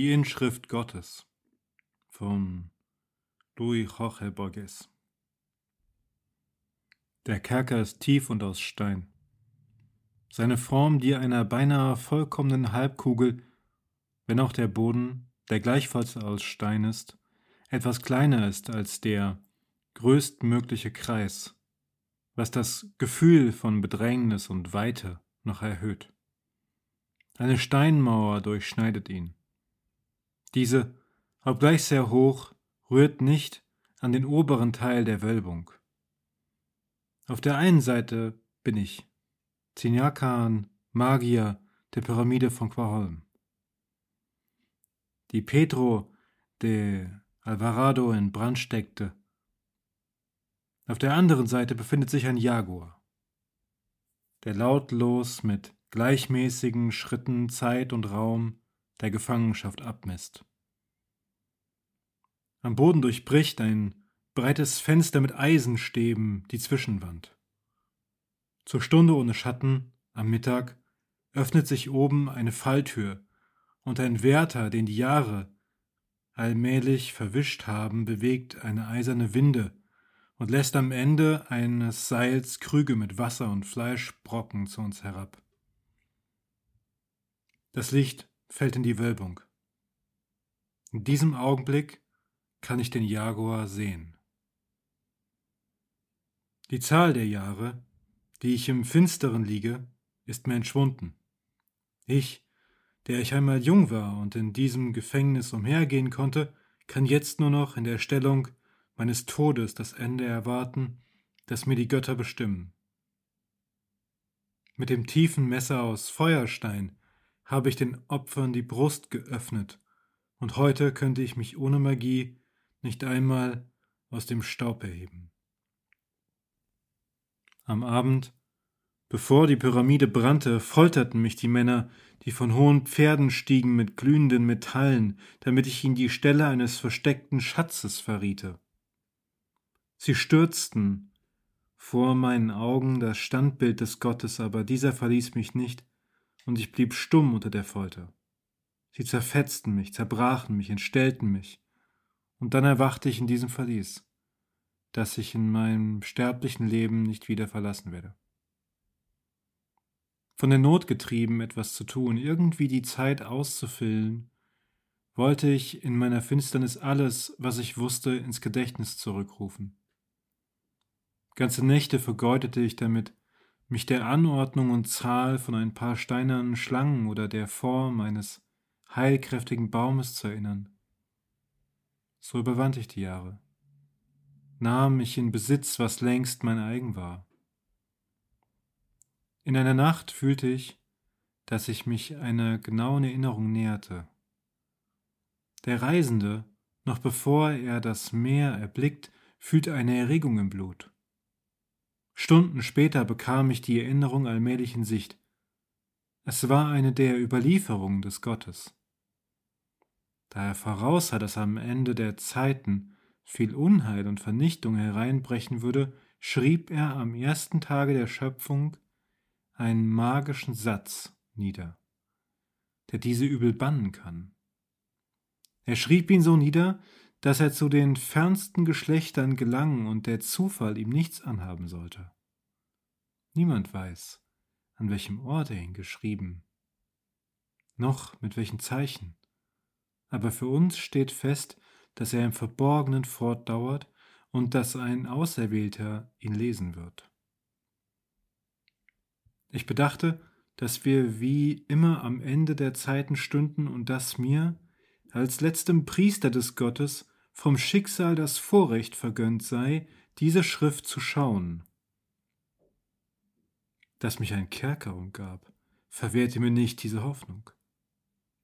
Die Inschrift Gottes von Louis Jorge Borges Der Kerker ist tief und aus Stein. Seine Form die einer beinahe vollkommenen Halbkugel, wenn auch der Boden, der gleichfalls aus Stein ist, etwas kleiner ist als der größtmögliche Kreis, was das Gefühl von Bedrängnis und Weite noch erhöht. Eine Steinmauer durchschneidet ihn. Diese, obgleich sehr hoch, rührt nicht an den oberen Teil der Wölbung. Auf der einen Seite bin ich, Zinyakan, Magier der Pyramide von Quaholm. Die Pedro de Alvarado in Brand steckte. Auf der anderen Seite befindet sich ein Jaguar, der lautlos mit gleichmäßigen Schritten Zeit und Raum der Gefangenschaft abmisst. Am Boden durchbricht ein breites Fenster mit Eisenstäben die Zwischenwand. Zur Stunde ohne Schatten, am Mittag, öffnet sich oben eine Falltür, und ein Wärter, den die Jahre allmählich verwischt haben, bewegt eine eiserne Winde und lässt am Ende eines Seils Krüge mit Wasser und Fleischbrocken zu uns herab. Das Licht fällt in die Wölbung. In diesem Augenblick kann ich den Jaguar sehen. Die Zahl der Jahre, die ich im Finsteren liege, ist mir entschwunden. Ich, der ich einmal jung war und in diesem Gefängnis umhergehen konnte, kann jetzt nur noch in der Stellung meines Todes das Ende erwarten, das mir die Götter bestimmen. Mit dem tiefen Messer aus Feuerstein habe ich den Opfern die Brust geöffnet, und heute könnte ich mich ohne Magie nicht einmal aus dem Staub erheben. Am Abend, bevor die Pyramide brannte, folterten mich die Männer, die von hohen Pferden stiegen mit glühenden Metallen, damit ich ihnen die Stelle eines versteckten Schatzes verriete. Sie stürzten vor meinen Augen das Standbild des Gottes, aber dieser verließ mich nicht, und ich blieb stumm unter der Folter. Sie zerfetzten mich, zerbrachen mich, entstellten mich, und dann erwachte ich in diesem Verlies, das ich in meinem sterblichen Leben nicht wieder verlassen werde. Von der Not getrieben, etwas zu tun, irgendwie die Zeit auszufüllen, wollte ich in meiner Finsternis alles, was ich wusste, ins Gedächtnis zurückrufen. Ganze Nächte vergeudete ich damit, mich der Anordnung und Zahl von ein paar steinernen Schlangen oder der Form eines heilkräftigen Baumes zu erinnern. So überwand ich die Jahre, nahm ich in Besitz, was längst mein eigen war. In einer Nacht fühlte ich, dass ich mich einer genauen Erinnerung näherte. Der Reisende, noch bevor er das Meer erblickt, fühlt eine Erregung im Blut. Stunden später bekam ich die Erinnerung allmählich in Sicht. Es war eine der Überlieferungen des Gottes. Da er voraussah, dass am Ende der Zeiten viel Unheil und Vernichtung hereinbrechen würde, schrieb er am ersten Tage der Schöpfung einen magischen Satz nieder, der diese Übel bannen kann. Er schrieb ihn so nieder, dass er zu den fernsten Geschlechtern gelangen und der Zufall ihm nichts anhaben sollte. Niemand weiß, an welchem Ort er ihn geschrieben, noch mit welchen Zeichen, aber für uns steht fest, dass er im Verborgenen fortdauert und dass ein Auserwählter ihn lesen wird. Ich bedachte, dass wir wie immer am Ende der Zeiten stünden und dass mir, als letztem Priester des Gottes, vom Schicksal das Vorrecht vergönnt sei, diese Schrift zu schauen. Dass mich ein Kerker umgab, verwehrte mir nicht diese Hoffnung.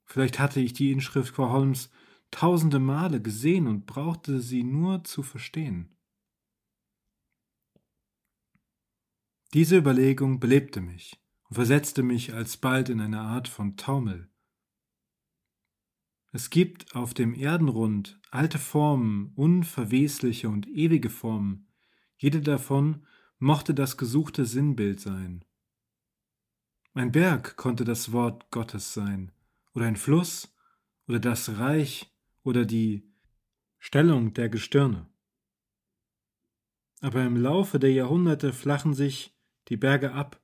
Vielleicht hatte ich die Inschrift Frau Holmes tausende Male gesehen und brauchte sie nur zu verstehen. Diese Überlegung belebte mich und versetzte mich alsbald in eine Art von Taumel. Es gibt auf dem Erdenrund alte Formen, unverwesliche und ewige Formen. Jede davon mochte das gesuchte Sinnbild sein. Ein Berg konnte das Wort Gottes sein, oder ein Fluss, oder das Reich oder die Stellung der Gestirne. Aber im Laufe der Jahrhunderte flachen sich die Berge ab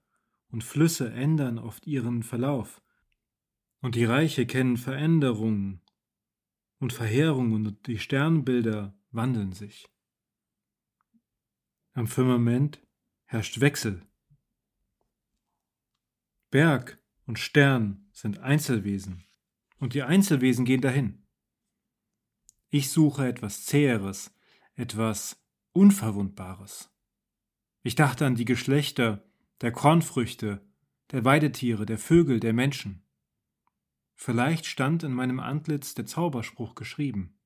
und Flüsse ändern oft ihren Verlauf. Und die Reiche kennen Veränderungen und Verheerungen und die Sternbilder wandeln sich. Am Firmament herrscht Wechsel. Berg und Stern sind Einzelwesen und die Einzelwesen gehen dahin. Ich suche etwas Zäheres, etwas Unverwundbares. Ich dachte an die Geschlechter der Kornfrüchte, der Weidetiere, der Vögel, der Menschen. Vielleicht stand in meinem Antlitz der Zauberspruch geschrieben.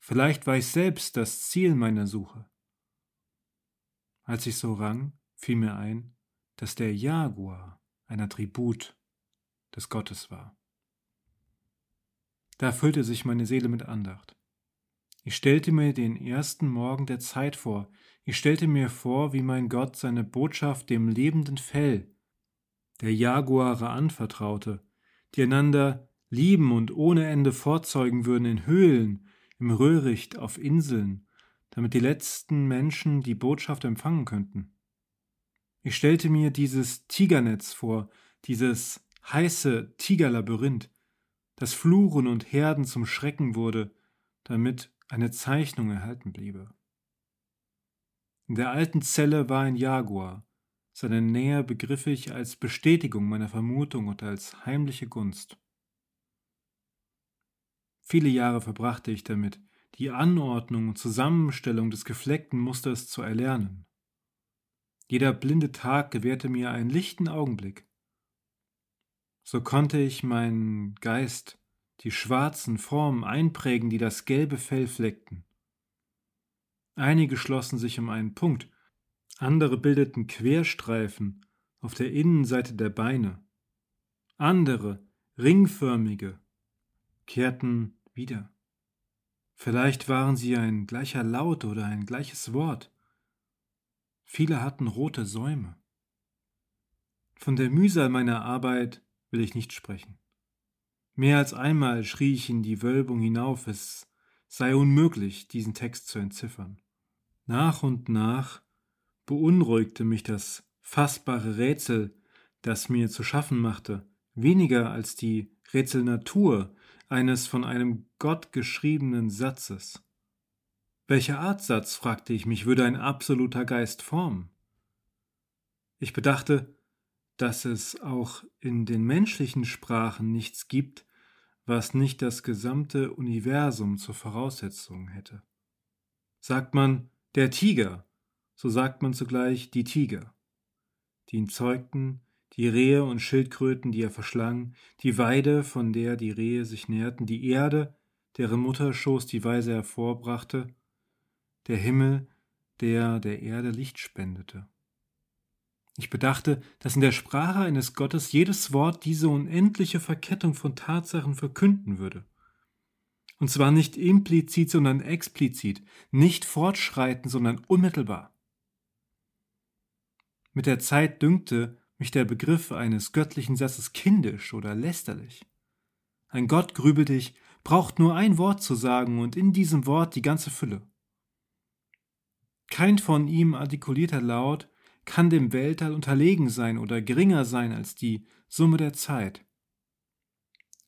Vielleicht war ich selbst das Ziel meiner Suche. Als ich so rang, fiel mir ein, dass der Jaguar ein Attribut des Gottes war. Da füllte sich meine Seele mit Andacht. Ich stellte mir den ersten Morgen der Zeit vor, ich stellte mir vor, wie mein Gott seine Botschaft dem lebenden Fell der Jaguare anvertraute, die einander lieben und ohne Ende vorzeugen würden in Höhlen, im Röhricht, auf Inseln, damit die letzten Menschen die Botschaft empfangen könnten. Ich stellte mir dieses Tigernetz vor, dieses heiße Tigerlabyrinth, das Fluren und Herden zum Schrecken wurde, damit eine Zeichnung erhalten bliebe. In der alten Zelle war ein Jaguar, seine Nähe begriff ich als Bestätigung meiner Vermutung und als heimliche Gunst. Viele Jahre verbrachte ich damit, die Anordnung und Zusammenstellung des gefleckten Musters zu erlernen. Jeder blinde Tag gewährte mir einen lichten Augenblick. So konnte ich meinen Geist die schwarzen Formen einprägen, die das gelbe Fell fleckten. Einige schlossen sich um einen Punkt, andere bildeten Querstreifen auf der Innenseite der Beine, andere, ringförmige, kehrten wieder. Vielleicht waren sie ein gleicher Laut oder ein gleiches Wort. Viele hatten rote Säume. Von der Mühsal meiner Arbeit will ich nicht sprechen. Mehr als einmal schrie ich in die Wölbung hinauf, es sei unmöglich, diesen Text zu entziffern. Nach und nach beunruhigte mich das fassbare Rätsel, das mir zu schaffen machte, weniger als die Rätselnatur, eines von einem Gott geschriebenen Satzes. Welcher Art Satz, fragte ich mich, würde ein absoluter Geist formen? Ich bedachte, dass es auch in den menschlichen Sprachen nichts gibt, was nicht das gesamte Universum zur Voraussetzung hätte. Sagt man der Tiger, so sagt man zugleich die Tiger, die ihn zeugten, die Rehe und Schildkröten, die er verschlang, die Weide, von der die Rehe sich nährten, die Erde, deren Mutterschoß die Weise hervorbrachte, der Himmel, der der Erde Licht spendete. Ich bedachte, dass in der Sprache eines Gottes jedes Wort diese unendliche Verkettung von Tatsachen verkünden würde. Und zwar nicht implizit, sondern explizit, nicht fortschreitend, sondern unmittelbar. Mit der Zeit dünkte, mich der Begriff eines göttlichen Satzes kindisch oder lästerlich. Ein Gott, grübelte ich, braucht nur ein Wort zu sagen und in diesem Wort die ganze Fülle. Kein von ihm artikulierter Laut kann dem Weltall unterlegen sein oder geringer sein als die Summe der Zeit.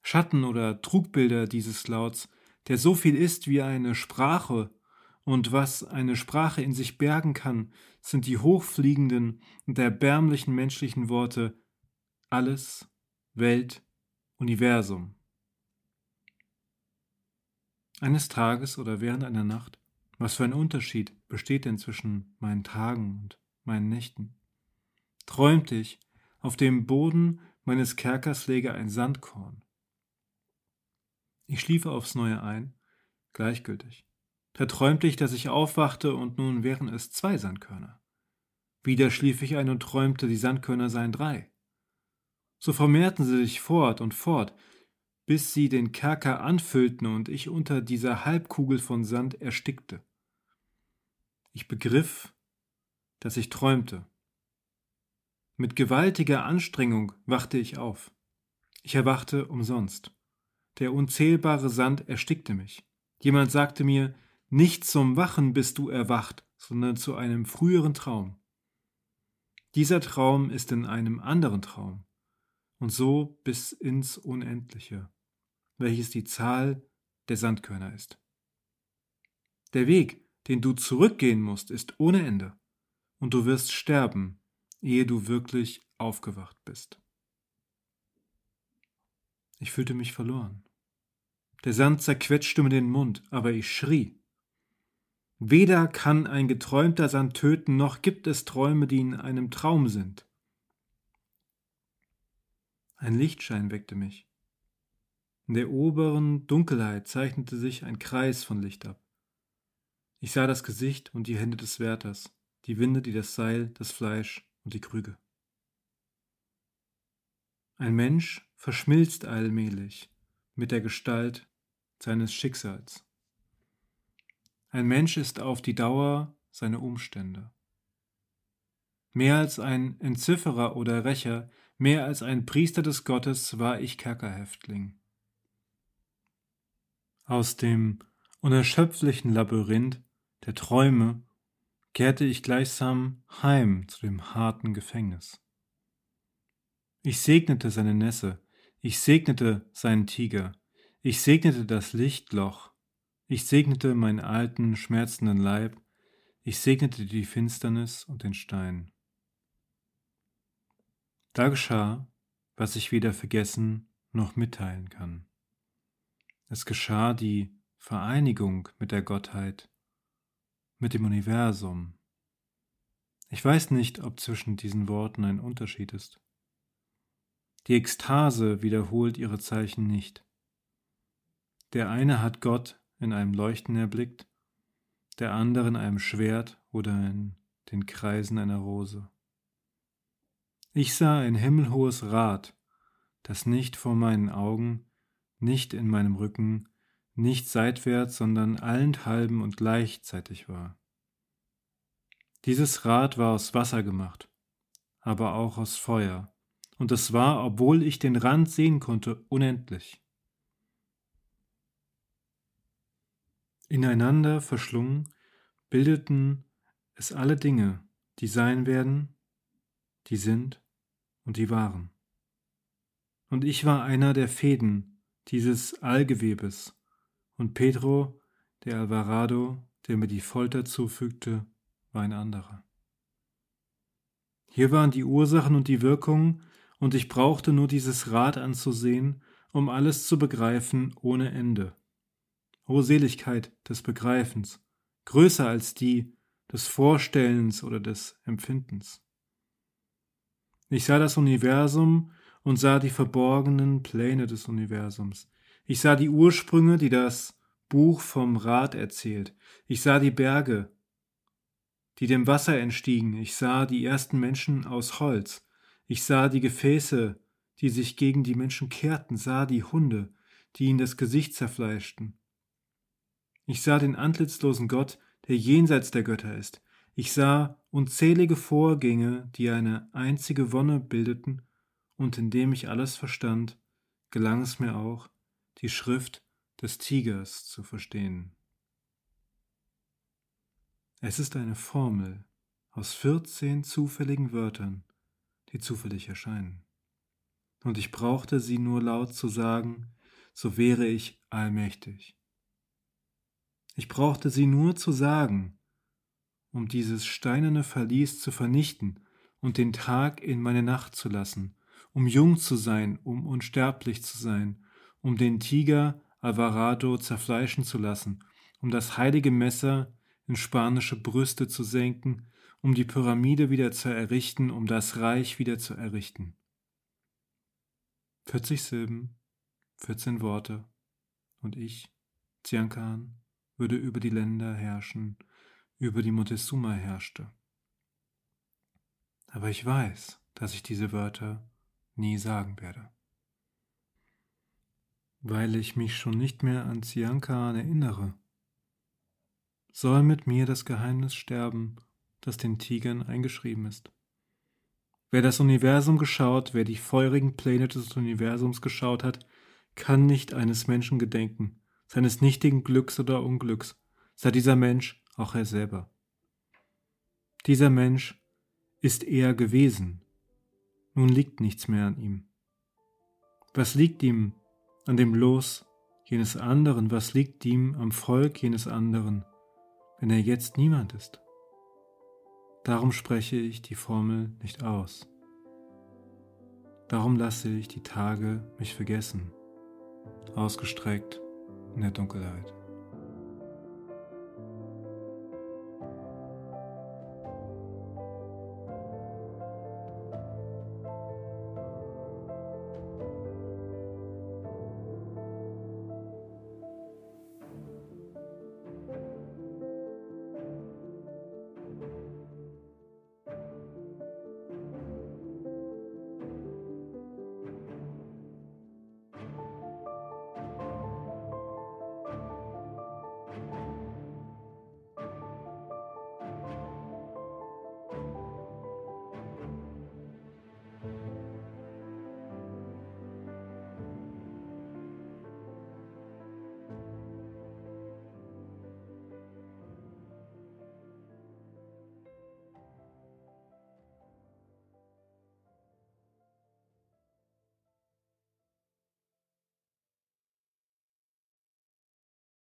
Schatten oder Trugbilder dieses Lauts, der so viel ist wie eine Sprache und was eine Sprache in sich bergen kann, sind die hochfliegenden und erbärmlichen menschlichen Worte alles, Welt, Universum. Eines Tages oder während einer Nacht, was für ein Unterschied besteht denn zwischen meinen Tagen und meinen Nächten? Träumte ich, auf dem Boden meines Kerkers läge ein Sandkorn. Ich schliefe aufs Neue ein, gleichgültig. Da träumte ich, dass ich aufwachte und nun wären es zwei Sandkörner. Wieder schlief ich ein und träumte, die Sandkörner seien drei. So vermehrten sie sich fort und fort, bis sie den Kerker anfüllten und ich unter dieser Halbkugel von Sand erstickte. Ich begriff, dass ich träumte. Mit gewaltiger Anstrengung wachte ich auf. Ich erwachte umsonst. der unzählbare Sand erstickte mich. Jemand sagte mir, nicht zum Wachen bist du erwacht, sondern zu einem früheren Traum. Dieser Traum ist in einem anderen Traum und so bis ins Unendliche, welches die Zahl der Sandkörner ist. Der Weg, den du zurückgehen musst, ist ohne Ende, und du wirst sterben, ehe du wirklich aufgewacht bist. Ich fühlte mich verloren. Der Sand zerquetschte mir den Mund, aber ich schrie. Weder kann ein geträumter Sand töten, noch gibt es Träume, die in einem Traum sind. Ein Lichtschein weckte mich. In der oberen Dunkelheit zeichnete sich ein Kreis von Licht ab. Ich sah das Gesicht und die Hände des Wärters, die Winde, die das Seil, das Fleisch und die Krüge. Ein Mensch verschmilzt allmählich mit der Gestalt seines Schicksals. Ein Mensch ist auf die Dauer seine Umstände. Mehr als ein Entzifferer oder Rächer, mehr als ein Priester des Gottes war ich Kerkerhäftling. Aus dem unerschöpflichen Labyrinth der Träume kehrte ich gleichsam heim zu dem harten Gefängnis. Ich segnete seine Nässe, ich segnete seinen Tiger, ich segnete das Lichtloch, ich segnete meinen alten, schmerzenden Leib, ich segnete die Finsternis und den Stein. Da geschah, was ich weder vergessen noch mitteilen kann. Es geschah die Vereinigung mit der Gottheit, mit dem Universum. Ich weiß nicht, ob zwischen diesen Worten ein Unterschied ist. Die Ekstase wiederholt ihre Zeichen nicht. Der eine hat Gott in einem Leuchten erblickt, der andere in einem Schwert oder in den Kreisen einer Rose. Ich sah ein himmelhohes Rad, das nicht vor meinen Augen, nicht in meinem Rücken, nicht seitwärts, sondern allenthalben und gleichzeitig war. Dieses Rad war aus Wasser gemacht, aber auch aus Feuer, und es war, obwohl ich den Rand sehen konnte, unendlich. Ineinander verschlungen bildeten es alle Dinge, die sein werden, die sind und die waren. Und ich war einer der Fäden dieses Allgewebes, und Pedro, der Alvarado, der mir die Folter zufügte, war ein anderer. Hier waren die Ursachen und die Wirkungen, und ich brauchte nur dieses Rad anzusehen, um alles zu begreifen ohne Ende. O Seligkeit des Begreifens, größer als die des Vorstellens oder des Empfindens. Ich sah das Universum und sah die verborgenen Pläne des Universums. Ich sah die Ursprünge, die das Buch vom Rad erzählt. Ich sah die Berge, die dem Wasser entstiegen. Ich sah die ersten Menschen aus Holz. Ich sah die Gefäße, die sich gegen die Menschen kehrten, sah die Hunde, die ihnen das Gesicht zerfleischten. Ich sah den antlitzlosen Gott, der jenseits der Götter ist. Ich sah unzählige Vorgänge, die eine einzige Wonne bildeten, und indem ich alles verstand, gelang es mir auch, die Schrift des Tigers zu verstehen. Es ist eine Formel aus vierzehn zufälligen Wörtern, die zufällig erscheinen. Und ich brauchte sie nur laut zu sagen, so wäre ich allmächtig. Ich brauchte sie nur zu sagen, um dieses steinerne Verlies zu vernichten und den Tag in meine Nacht zu lassen, um jung zu sein, um unsterblich zu sein, um den Tiger Alvarado zerfleischen zu lassen, um das heilige Messer in spanische Brüste zu senken, um die Pyramide wieder zu errichten, um das Reich wieder zu errichten. 40 Silben, 14 Worte, und ich, Ziankan, würde über die Länder herrschen, über die Montezuma herrschte. Aber ich weiß, dass ich diese Wörter nie sagen werde. Weil ich mich schon nicht mehr an Ziankan erinnere, soll mit mir das Geheimnis sterben, das den Tigern eingeschrieben ist. Wer das Universum geschaut, wer die feurigen Pläne des Universums geschaut hat, kann nicht eines Menschen gedenken, seines nichtigen Glücks oder Unglücks, sei dieser Mensch auch er selber. Dieser Mensch ist er gewesen, nun liegt nichts mehr an ihm. Was liegt ihm an dem Los jenes anderen, was liegt ihm am Volk jenes anderen, wenn er jetzt niemand ist? Darum spreche ich die Formel nicht aus. Darum lasse ich die Tage mich vergessen, ausgestreckt in der Dunkelheit.